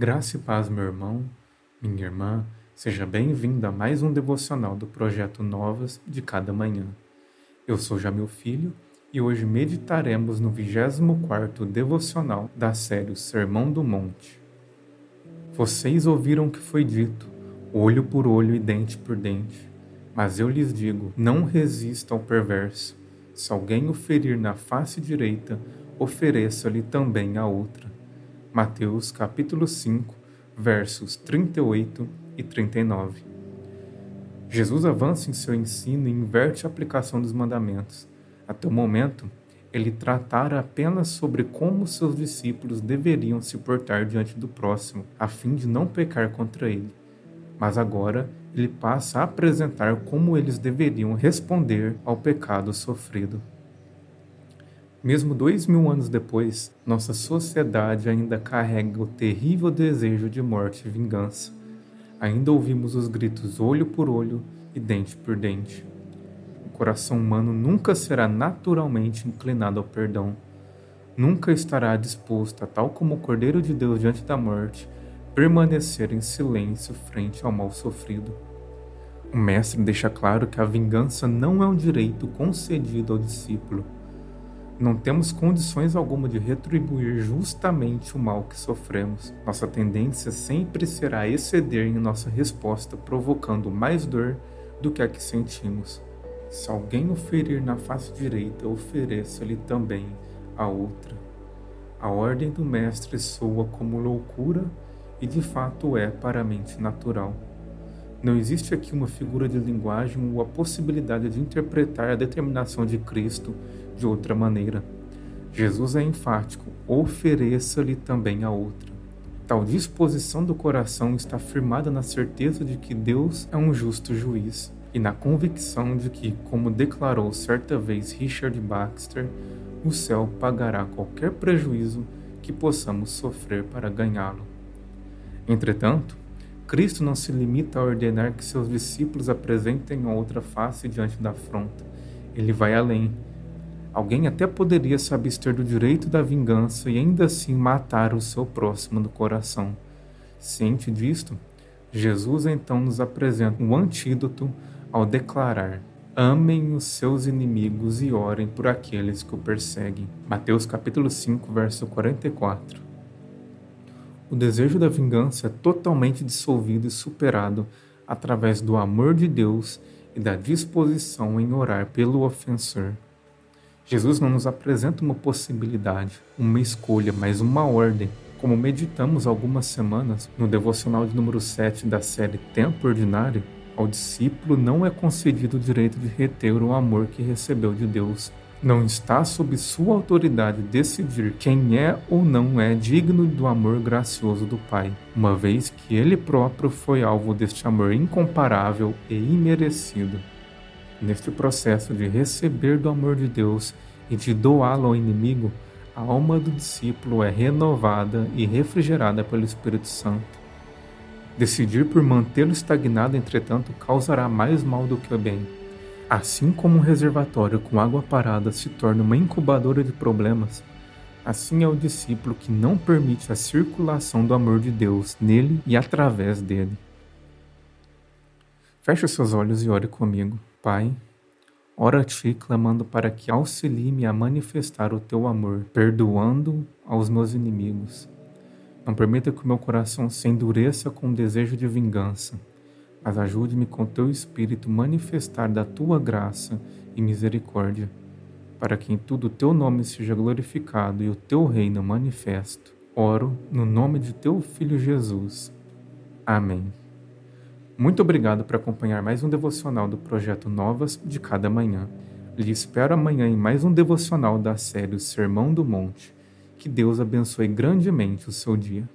Graça e paz, meu irmão, minha irmã, seja bem-vindo a mais um devocional do projeto Novas de Cada Manhã. Eu sou Jamil Filho e hoje meditaremos no 24º devocional da série Sermão do Monte. Vocês ouviram o que foi dito, olho por olho e dente por dente. Mas eu lhes digo, não resista ao perverso. Se alguém o ferir na face direita, ofereça-lhe também a outra. Mateus capítulo 5, versos 38 e 39. Jesus avança em seu ensino e inverte a aplicação dos mandamentos. Até o momento, ele tratara apenas sobre como seus discípulos deveriam se portar diante do próximo, a fim de não pecar contra ele. Mas agora ele passa a apresentar como eles deveriam responder ao pecado sofrido. Mesmo dois mil anos depois, nossa sociedade ainda carrega o terrível desejo de morte e vingança. Ainda ouvimos os gritos olho por olho e dente por dente. O coração humano nunca será naturalmente inclinado ao perdão. Nunca estará disposto a, tal como o Cordeiro de Deus diante da morte, permanecer em silêncio frente ao mal sofrido. O Mestre deixa claro que a vingança não é um direito concedido ao discípulo não temos condições alguma de retribuir justamente o mal que sofremos. Nossa tendência sempre será exceder em nossa resposta, provocando mais dor do que a que sentimos. Se alguém o ferir na face direita, ofereça-lhe também a outra. A ordem do Mestre soa como loucura e de fato é para a mente natural. Não existe aqui uma figura de linguagem ou a possibilidade de interpretar a determinação de Cristo de outra maneira. Jesus é enfático: ofereça-lhe também a outra. Tal disposição do coração está firmada na certeza de que Deus é um justo juiz e na convicção de que, como declarou certa vez Richard Baxter, o céu pagará qualquer prejuízo que possamos sofrer para ganhá-lo. Entretanto, Cristo não se limita a ordenar que seus discípulos apresentem outra face diante da afronta. Ele vai além. Alguém até poderia se abster do direito da vingança e ainda assim matar o seu próximo do coração. Ciente disto, Jesus então nos apresenta um antídoto ao declarar: Amem os seus inimigos e orem por aqueles que o perseguem. Mateus capítulo 5, verso 44. O desejo da vingança é totalmente dissolvido e superado através do amor de Deus e da disposição em orar pelo ofensor. Jesus não nos apresenta uma possibilidade, uma escolha, mas uma ordem. Como meditamos algumas semanas no devocional de número 7 da série Tempo Ordinário, ao discípulo não é concedido o direito de reter o amor que recebeu de Deus, não está sob sua autoridade decidir quem é ou não é digno do amor gracioso do Pai, uma vez que ele próprio foi alvo deste amor incomparável e imerecido. Neste processo de receber do amor de Deus e de doá-lo ao inimigo, a alma do discípulo é renovada e refrigerada pelo Espírito Santo. Decidir por mantê-lo estagnado, entretanto, causará mais mal do que o bem Assim como um reservatório com água parada se torna uma incubadora de problemas, assim é o discípulo que não permite a circulação do amor de Deus nele e através dele. Feche os seus olhos e ore comigo. Pai, ora a ti clamando para que auxilie-me a manifestar o teu amor, perdoando aos meus inimigos. Não permita que o meu coração se endureça com o desejo de vingança mas ajude-me com teu Espírito manifestar da tua graça e misericórdia, para que em tudo o teu nome seja glorificado e o teu reino manifesto. Oro no nome de teu Filho Jesus. Amém. Muito obrigado por acompanhar mais um devocional do projeto Novas de Cada Manhã. Lhe espero amanhã em mais um devocional da série o Sermão do Monte. Que Deus abençoe grandemente o seu dia.